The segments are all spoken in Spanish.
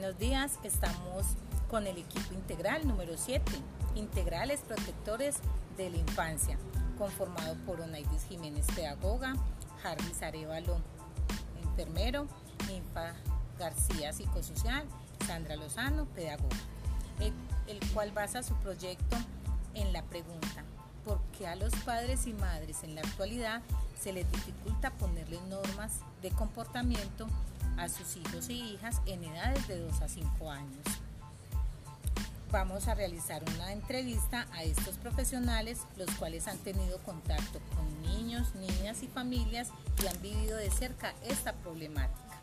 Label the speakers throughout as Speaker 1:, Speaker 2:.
Speaker 1: buenos días. Estamos con el equipo integral número 7, integrales protectores de la infancia, conformado por Onaidis Jiménez, pedagoga, Jarvis Arevalo, enfermero, Ninfa García, psicosocial, Sandra Lozano, pedagoga, el, el cual basa su proyecto en la pregunta, ¿por qué a los padres y madres en la actualidad se les dificulta ponerle normas de comportamiento a sus hijos y hijas en edades de 2 a 5 años. Vamos a realizar una entrevista a estos profesionales, los cuales han tenido contacto con niños, niñas y familias y han vivido de cerca esta problemática.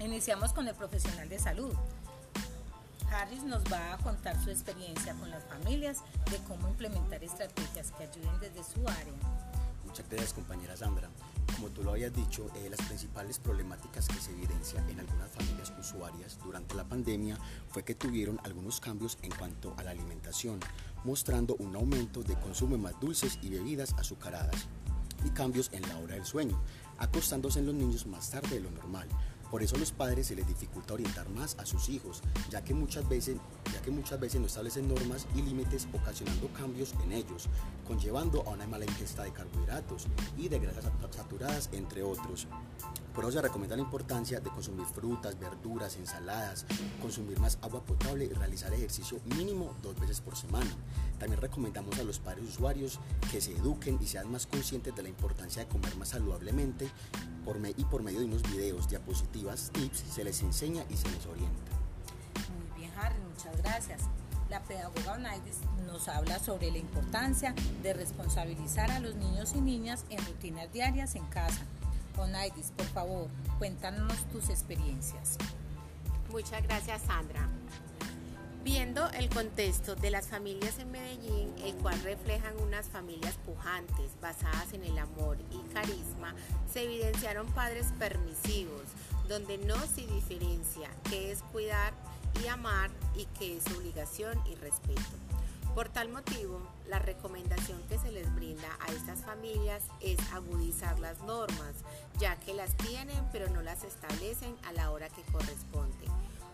Speaker 1: Iniciamos con el profesional de salud. Harris nos va a contar su experiencia con las familias de cómo implementar estrategias que ayuden desde su área.
Speaker 2: Muchas gracias compañera Sandra. Como tú lo habías dicho, eh, las principales problemáticas que se evidencian en algunas familias usuarias durante la pandemia fue que tuvieron algunos cambios en cuanto a la alimentación, mostrando un aumento de consumo de más dulces y bebidas azucaradas y cambios en la hora del sueño, acostándose los niños más tarde de lo normal, por eso a los padres se les dificulta orientar más a sus hijos, ya que muchas veces, ya que muchas veces no establecen normas y límites ocasionando cambios en ellos, conllevando a una mala ingesta de carbohidratos y de grasas saturadas, entre otros. Por eso se recomienda la importancia de consumir frutas, verduras, ensaladas, consumir más agua potable y realizar ejercicio mínimo dos veces por semana. También recomendamos a los padres usuarios que se eduquen y sean más conscientes de la importancia de comer más saludablemente por y por medio de unos videos, diapositivas, tips, se les enseña y se les orienta.
Speaker 1: Muy bien, Harry, muchas gracias. La pedagoga Onaidis nos habla sobre la importancia de responsabilizar a los niños y niñas en rutinas diarias en casa. Onaidis, por favor, cuéntanos tus experiencias.
Speaker 3: Muchas gracias, Sandra. Viendo el contexto de las familias en Medellín, el cual reflejan unas familias pujantes, basadas en el amor y carisma, se evidenciaron padres permisivos, donde no se diferencia qué es cuidar y amar y qué es obligación y respeto. Por tal motivo, la recomendación que se les brinda a estas familias es agudizar las normas, ya que las tienen pero no las establecen a la hora que corresponde.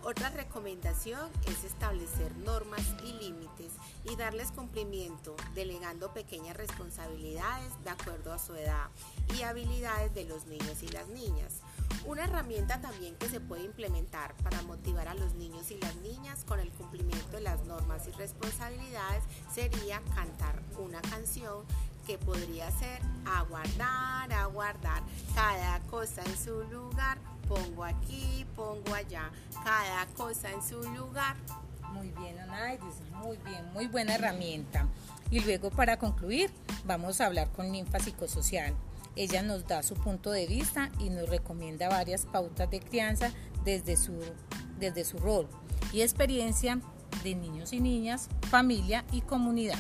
Speaker 3: Otra recomendación es establecer normas y límites y darles cumplimiento, delegando pequeñas responsabilidades de acuerdo a su edad y habilidades de los niños y las niñas. Una herramienta también que se puede implementar para motivar a los niños y las niñas con el cumplimiento de las normas y responsabilidades sería cantar una canción que podría ser aguardar, aguardar, cada cosa en su lugar, pongo aquí, pongo allá, cada cosa en su lugar.
Speaker 1: Muy bien, Onaidis, muy bien, muy buena herramienta. Y luego para concluir, vamos a hablar con Ninfa Psicosocial. Ella nos da su punto de vista y nos recomienda varias pautas de crianza desde su, desde su rol y experiencia de niños y niñas, familia y comunidad.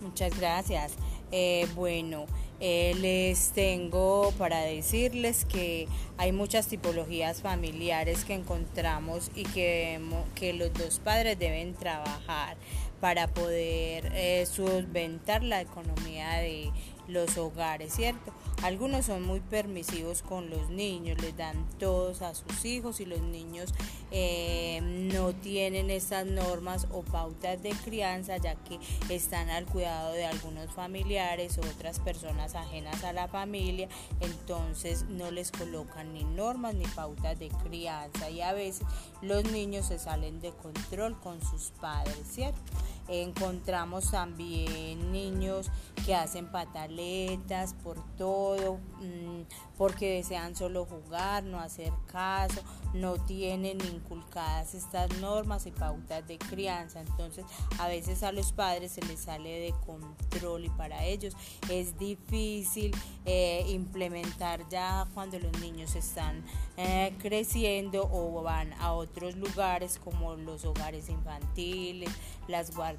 Speaker 4: Muchas gracias. Eh, bueno, eh, les tengo para decirles que hay muchas tipologías familiares que encontramos y que, que los dos padres deben trabajar para poder eh, solventar la economía de los hogares, ¿cierto? Algunos son muy permisivos con los niños, les dan todos a sus hijos y los niños eh, no tienen esas normas o pautas de crianza ya que están al cuidado de algunos familiares o otras personas ajenas a la familia, entonces no les colocan ni normas ni pautas de crianza y a veces los niños se salen de control con sus padres, ¿cierto? Encontramos también niños que hacen pataletas por todo, mm, porque desean solo jugar, no hacer caso, no tienen inculcadas estas normas y pautas de crianza. Entonces a veces a los padres se les sale de control y para ellos es difícil eh, implementar ya cuando los niños están eh, creciendo o van a otros lugares como los hogares infantiles, las guarderías,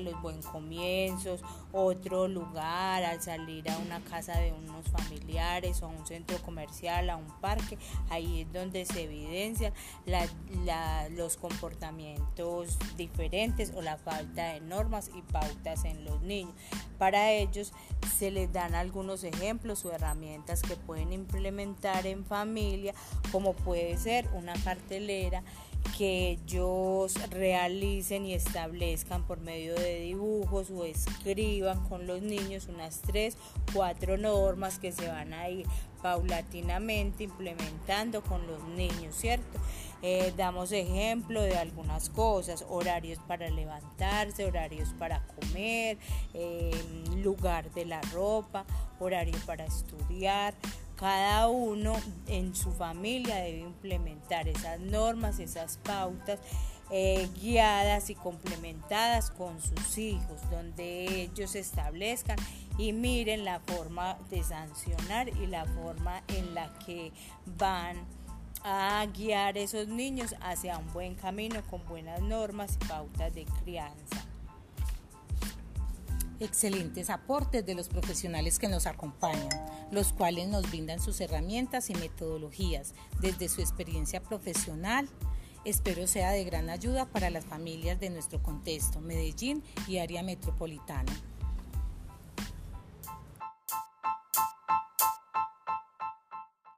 Speaker 4: los buen comienzos, otro lugar al salir a una casa de unos familiares o a un centro comercial, a un parque, ahí es donde se evidencian los comportamientos diferentes o la falta de normas y pautas en los niños. Para ellos se les dan algunos ejemplos o herramientas que pueden implementar en familia, como puede ser una cartelera que ellos realicen y establezcan por medio de dibujos o escriban con los niños unas tres, cuatro normas que se van a ir paulatinamente implementando con los niños, ¿cierto? Eh, damos ejemplo de algunas cosas, horarios para levantarse, horarios para comer, eh, lugar de la ropa, horario para estudiar, cada uno en su familia debe implementar esas normas, esas pautas eh, guiadas y complementadas con sus hijos, donde ellos establezcan y miren la forma de sancionar y la forma en la que van a guiar esos niños hacia un buen camino con buenas normas y pautas de crianza.
Speaker 1: Excelentes aportes de los profesionales que nos acompañan, los cuales nos brindan sus herramientas y metodologías desde su experiencia profesional. Espero sea de gran ayuda para las familias de nuestro contexto, Medellín y área metropolitana.